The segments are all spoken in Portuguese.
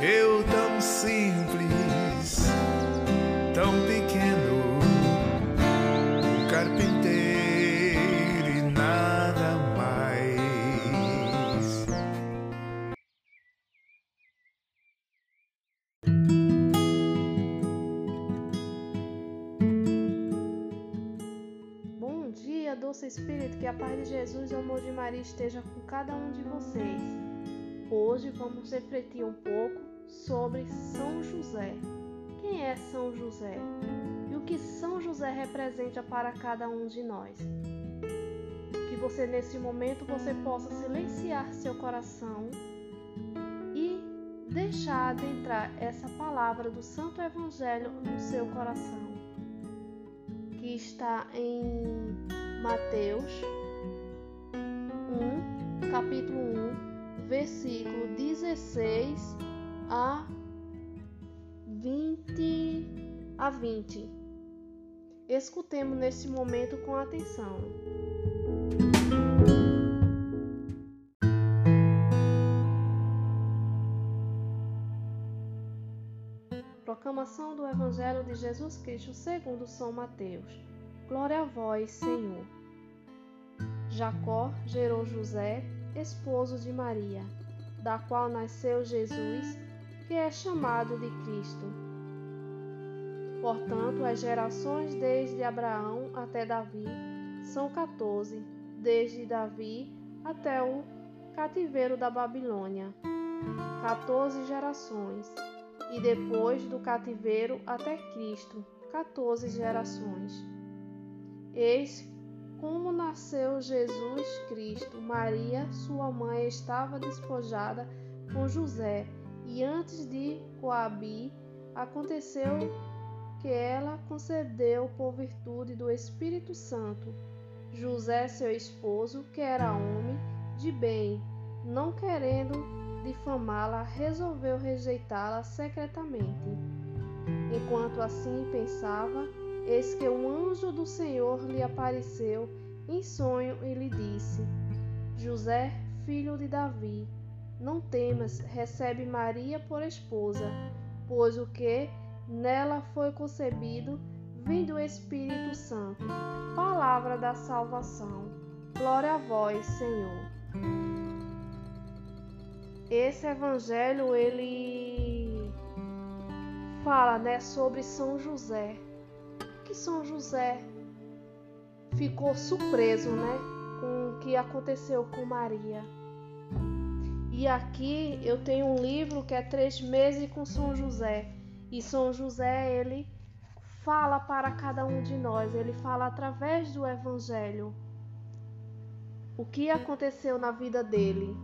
Eu tão simples, tão pequeno, carpinteiro e nada mais. Bom dia, doce Espírito, que a paz de Jesus e o amor de Maria esteja com cada um de vocês. Hoje vamos refletir um pouco sobre São José. Quem é São José? E o que São José representa para cada um de nós? Que você nesse momento você possa silenciar seu coração e deixar adentrar essa palavra do Santo Evangelho no seu coração, que está em Mateus 1, capítulo 1, versículo 16 a 20 a 20. Escutemos nesse momento com atenção. Proclamação do Evangelho de Jesus Cristo segundo São Mateus. Glória a vós, Senhor. Jacó gerou José, esposo de Maria, da qual nasceu Jesus, que é chamado de Cristo. Portanto, as gerações desde Abraão até Davi são 14, desde Davi até o cativeiro da Babilônia. 14 gerações, e depois do cativeiro até Cristo, 14 gerações. Eis como nasceu Jesus Cristo. Maria, sua mãe, estava despojada com José, e antes de coabir, aconteceu que ela concedeu por virtude do Espírito Santo. José, seu esposo, que era homem de bem, não querendo difamá-la, resolveu rejeitá-la secretamente. Enquanto assim pensava, eis que um anjo do Senhor lhe apareceu em sonho e lhe disse: José, filho de Davi, não temas, recebe Maria por esposa, pois o que nela foi concebido vem do Espírito Santo. Palavra da salvação. Glória a vós, Senhor. Esse evangelho ele fala, né, sobre São José. Que São José ficou surpreso, né, com o que aconteceu com Maria. E aqui eu tenho um livro que é Três Meses com São José. E São José, ele fala para cada um de nós, ele fala através do Evangelho o que aconteceu na vida dele.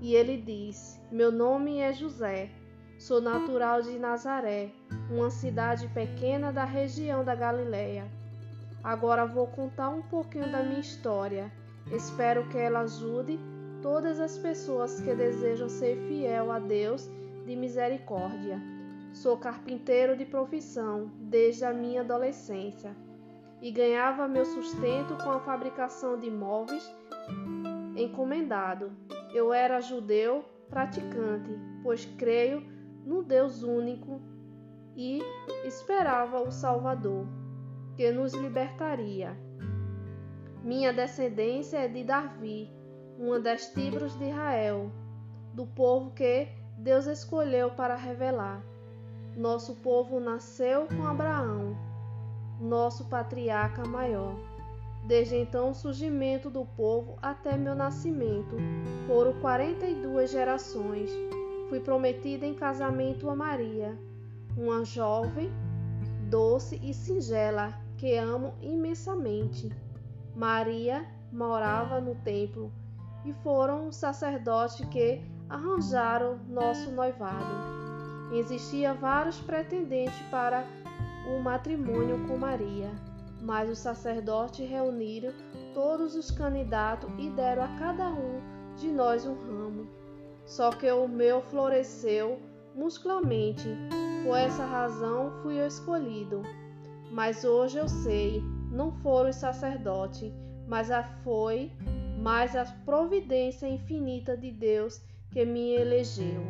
E ele diz: Meu nome é José, sou natural de Nazaré, uma cidade pequena da região da Galileia. Agora vou contar um pouquinho da minha história. Espero que ela ajude todas as pessoas que desejam ser fiel a Deus de misericórdia. Sou carpinteiro de profissão desde a minha adolescência e ganhava meu sustento com a fabricação de móveis encomendado. Eu era judeu praticante, pois creio no Deus único e esperava o Salvador, que nos libertaria. Minha descendência é de Davi, uma das tribos de Israel, do povo que Deus escolheu para revelar. Nosso povo nasceu com Abraão, nosso patriarca maior. Desde então, o surgimento do povo até meu nascimento foram 42 gerações. Fui prometida em casamento a Maria, uma jovem, doce e singela que amo imensamente. Maria morava no templo e foram os sacerdotes que arranjaram nosso noivado. Existia vários pretendentes para o matrimônio com Maria mas os sacerdotes reuniram todos os candidatos e deram a cada um de nós um ramo. Só que o meu floresceu muscularmente, por essa razão fui eu escolhido. Mas hoje eu sei, não foram os sacerdotes, mas a foi, mas a providência infinita de Deus que me elegeu.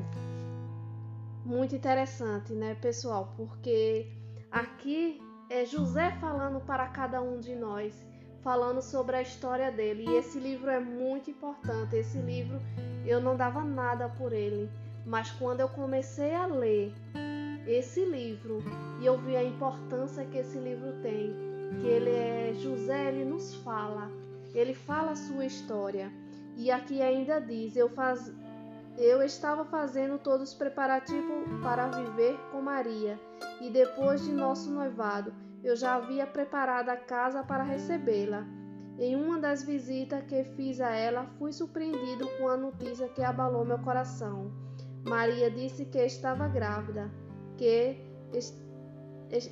muito interessante, né, pessoal? Porque aqui é José falando para cada um de nós, falando sobre a história dele. E esse livro é muito importante. Esse livro eu não dava nada por ele, mas quando eu comecei a ler esse livro e eu vi a importância que esse livro tem, que ele é José, ele nos fala, ele fala a sua história. E aqui ainda diz: eu faz eu estava fazendo todos os preparativos para viver com Maria, e depois de nosso noivado, eu já havia preparado a casa para recebê-la. Em uma das visitas que fiz a ela, fui surpreendido com a notícia que abalou meu coração. Maria disse que estava grávida, que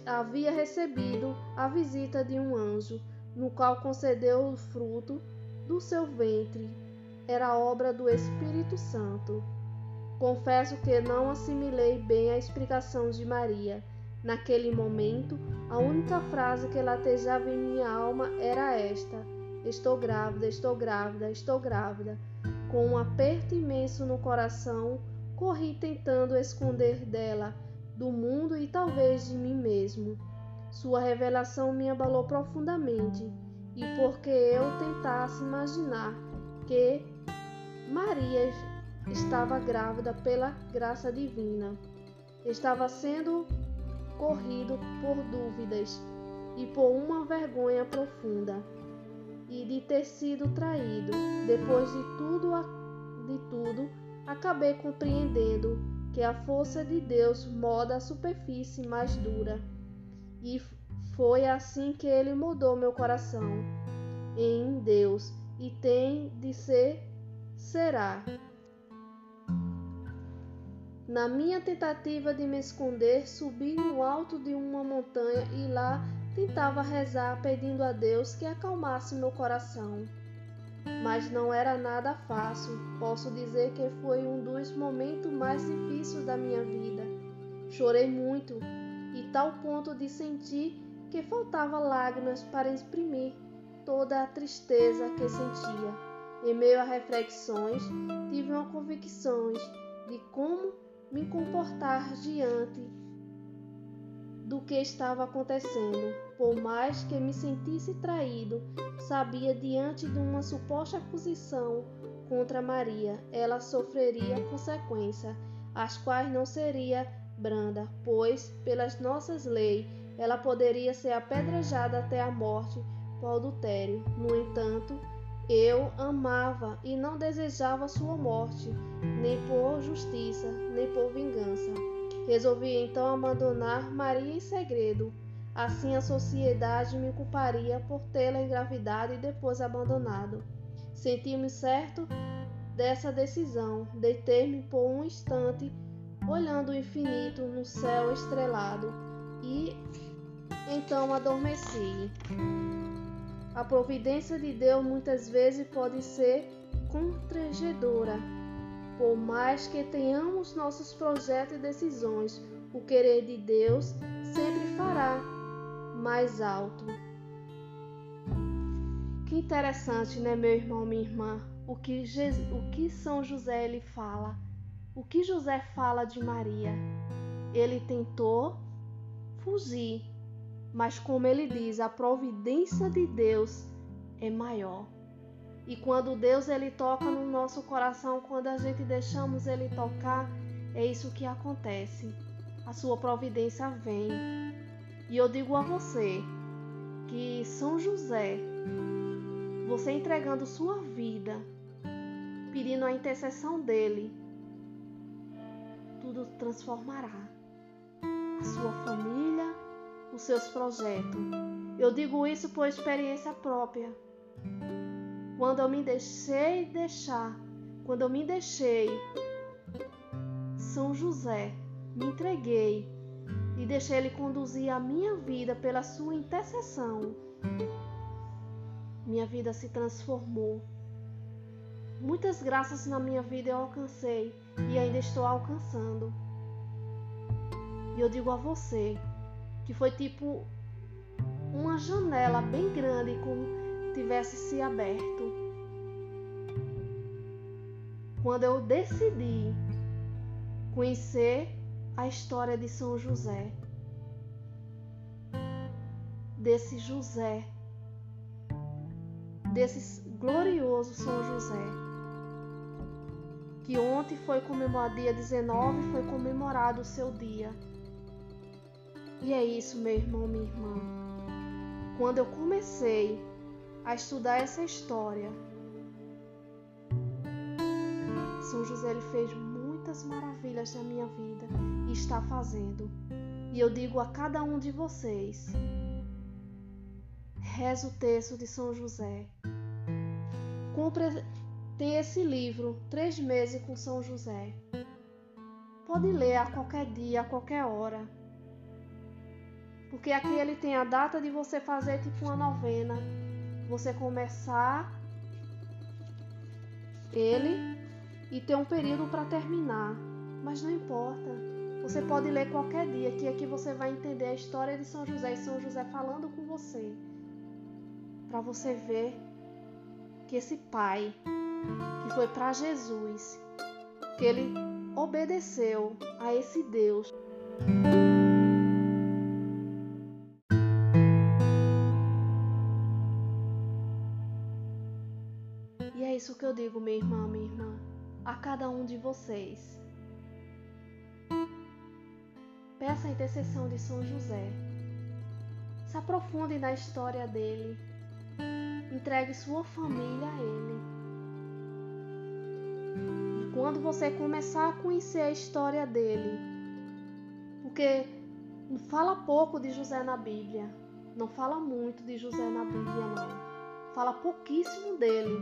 havia recebido a visita de um anjo, no qual concedeu o fruto do seu ventre era obra do Espírito Santo. Confesso que não assimilei bem a explicação de Maria. Naquele momento, a única frase que latejava em minha alma era esta: Estou grávida, estou grávida, estou grávida. Com um aperto imenso no coração, corri tentando esconder dela, do mundo e talvez de mim mesmo. Sua revelação me abalou profundamente, e porque eu tentasse imaginar que Maria estava grávida pela graça divina. Estava sendo corrido por dúvidas e por uma vergonha profunda e de ter sido traído. Depois de tudo, de tudo, acabei compreendendo que a força de Deus moda a superfície mais dura. E foi assim que ele mudou meu coração em Deus e tem de ser será. Na minha tentativa de me esconder, subi no alto de uma montanha e lá tentava rezar pedindo a Deus que acalmasse meu coração. Mas não era nada fácil. Posso dizer que foi um dos momentos mais difíceis da minha vida. Chorei muito tal ponto de sentir que faltava lágrimas para exprimir toda a tristeza que sentia. Em meio a reflexões, tive uma convicção de como me comportar diante do que estava acontecendo. Por mais que me sentisse traído, sabia diante de uma suposta acusação contra Maria, ela sofreria consequências, as quais não seria branda, pois pelas nossas leis ela poderia ser apedrejada até a morte por adultério. No entanto, eu amava e não desejava sua morte, nem por justiça, nem por vingança. Resolvi então abandonar Maria em segredo. Assim a sociedade me culparia por tê-la engravidado e depois abandonado. Senti-me certo dessa decisão. Deitei-me por um instante, olhando o infinito no céu estrelado, e então adormeci. A providência de Deus muitas vezes pode ser constrangedora. Por mais que tenhamos nossos projetos e decisões, o querer de Deus sempre fará mais alto. Que interessante, né, meu irmão, minha irmã? O que, o que São José ele fala? O que José fala de Maria? Ele tentou fugir, mas como ele diz, a providência de Deus é maior. E quando Deus ele toca no nosso coração, quando a gente deixamos ele tocar, é isso que acontece. A sua providência vem. E eu digo a você que São José, você entregando sua vida, pedindo a intercessão dele, tudo transformará. A sua família, os seus projetos. Eu digo isso por experiência própria. Quando eu me deixei deixar, quando eu me deixei, São José, me entreguei e deixei Ele conduzir a minha vida pela sua intercessão. Minha vida se transformou. Muitas graças na minha vida eu alcancei e ainda estou alcançando. E eu digo a você, que foi tipo uma janela bem grande como tivesse se aberto. Quando eu decidi conhecer a história de São José. Desse José, desse glorioso São José, que ontem foi comemorado, dia 19, foi comemorado o seu dia. E é isso, meu irmão, minha irmã. Quando eu comecei a estudar essa história, São José ele fez muitas maravilhas na minha vida e está fazendo. E eu digo a cada um de vocês: reza o texto de São José. Compre tem esse livro, Três Meses com São José. Pode ler a qualquer dia, a qualquer hora. Porque aqui ele tem a data de você fazer tipo uma novena. Você começar ele e ter um período para terminar. Mas não importa. Você pode ler qualquer dia, que aqui você vai entender a história de São José e São José falando com você. Para você ver que esse pai que foi para Jesus, que ele obedeceu a esse Deus. isso que eu digo, minha irmã, minha irmã, a cada um de vocês. Peça a intercessão de São José. Se aprofunde na história dele. Entregue sua família a ele. Quando você começar a conhecer a história dele, porque fala pouco de José na Bíblia, não fala muito de José na Bíblia, não. Fala pouquíssimo dele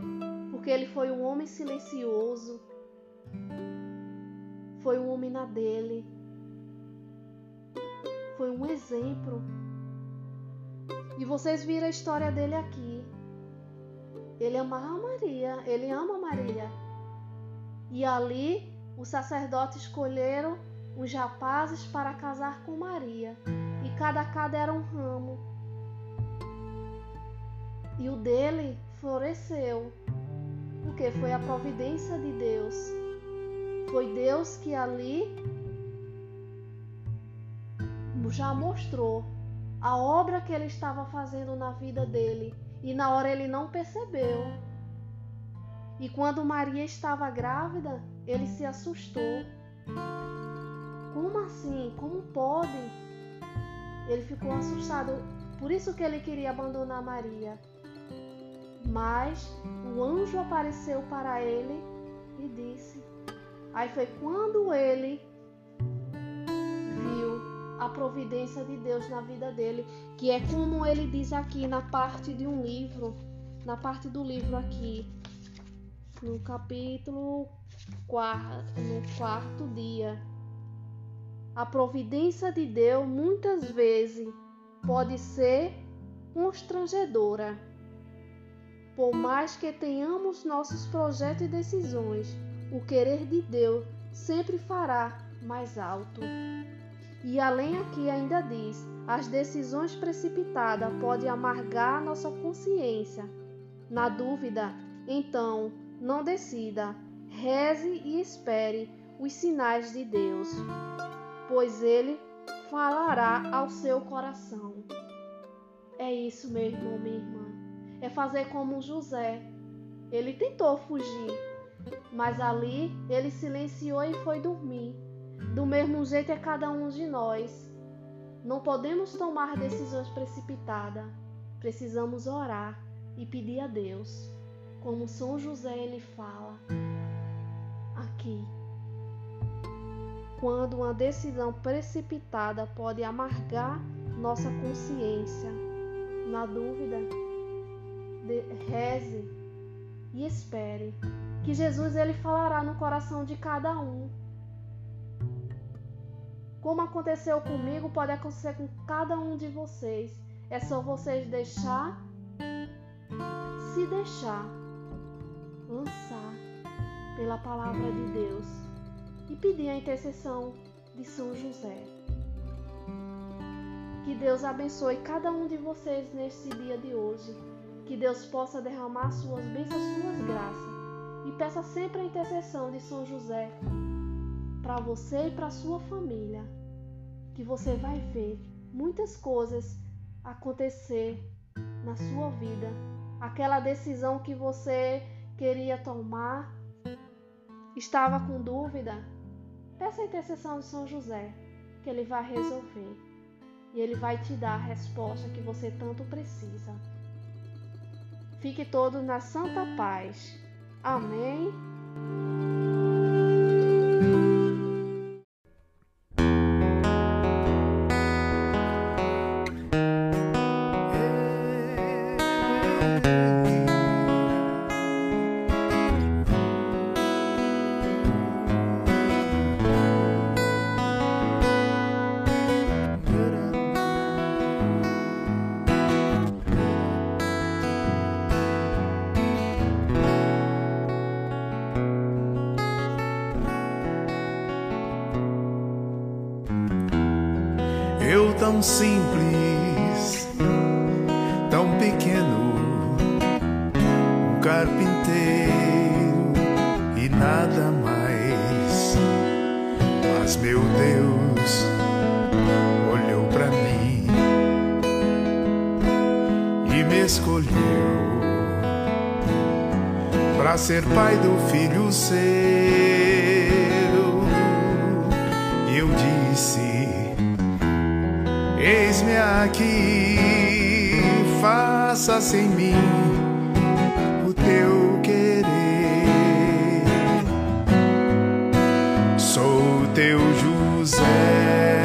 porque ele foi um homem silencioso, foi um homem na dele, foi um exemplo. E vocês viram a história dele aqui. Ele amava Maria, ele ama Maria. E ali os sacerdotes escolheram os rapazes para casar com Maria, e cada cada era um ramo. E o dele floresceu porque foi a providência de Deus. Foi Deus que ali já mostrou a obra que ele estava fazendo na vida dele e na hora ele não percebeu. E quando Maria estava grávida, ele se assustou. Como assim? Como pode? Ele ficou assustado. Por isso que ele queria abandonar Maria. Mas o anjo apareceu para ele e disse. Aí foi quando ele viu a providência de Deus na vida dele, que é como ele diz aqui na parte de um livro, na parte do livro aqui, no capítulo quarto, no quarto dia. A providência de Deus muitas vezes pode ser constrangedora por mais que tenhamos nossos projetos e decisões, o querer de Deus sempre fará mais alto. E além aqui ainda diz: as decisões precipitadas podem amargar nossa consciência. Na dúvida, então, não decida, reze e espere os sinais de Deus, pois Ele falará ao seu coração. É isso, meu irmão, minha irmã é fazer como José. Ele tentou fugir, mas ali ele silenciou e foi dormir. Do mesmo jeito é cada um de nós. Não podemos tomar decisões precipitadas. Precisamos orar e pedir a Deus, como São José ele fala aqui. Quando uma decisão precipitada pode amargar nossa consciência. Na dúvida, reze e espere que Jesus ele falará no coração de cada um. Como aconteceu comigo, pode acontecer com cada um de vocês. É só vocês deixar, se deixar lançar pela palavra de Deus e pedir a intercessão de São José. Que Deus abençoe cada um de vocês neste dia de hoje. Que Deus possa derramar suas bênçãos, suas graças. E peça sempre a intercessão de São José para você e para sua família, que você vai ver muitas coisas acontecer na sua vida. Aquela decisão que você queria tomar, estava com dúvida, peça a intercessão de São José, que ele vai resolver. E ele vai te dar a resposta que você tanto precisa. Fique todo na santa paz. Amém. Tão simples, tão pequeno, um carpinteiro e nada mais. Mas meu Deus olhou pra mim e me escolheu pra ser pai do filho seu. Eu disse. Eis-me aqui, faça-se mim o teu querer. Sou teu José,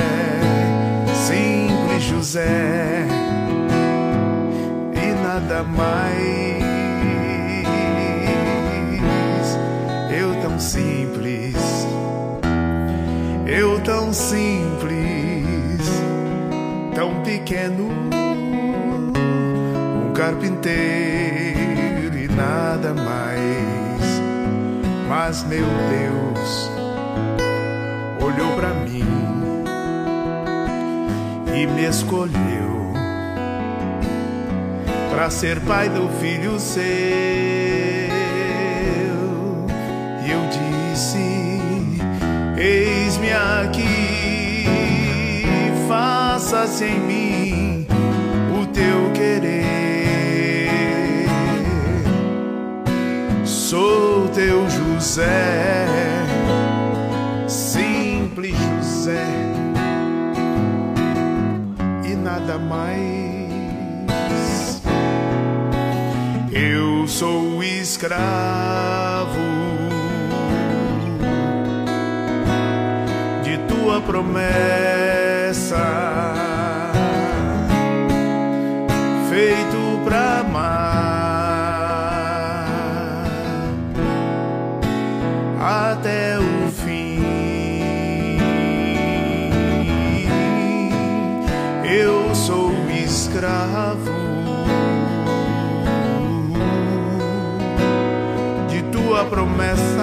simples José, e nada mais. Eu tão simples, eu tão simples pequeno, um carpinteiro e nada mais. Mas meu Deus olhou para mim e me escolheu para ser pai do filho seu. E eu disse: Eis-me aqui faças em mim o teu querer. Sou teu José, simples José, e nada mais. Eu sou escravo promessa de tua promessa.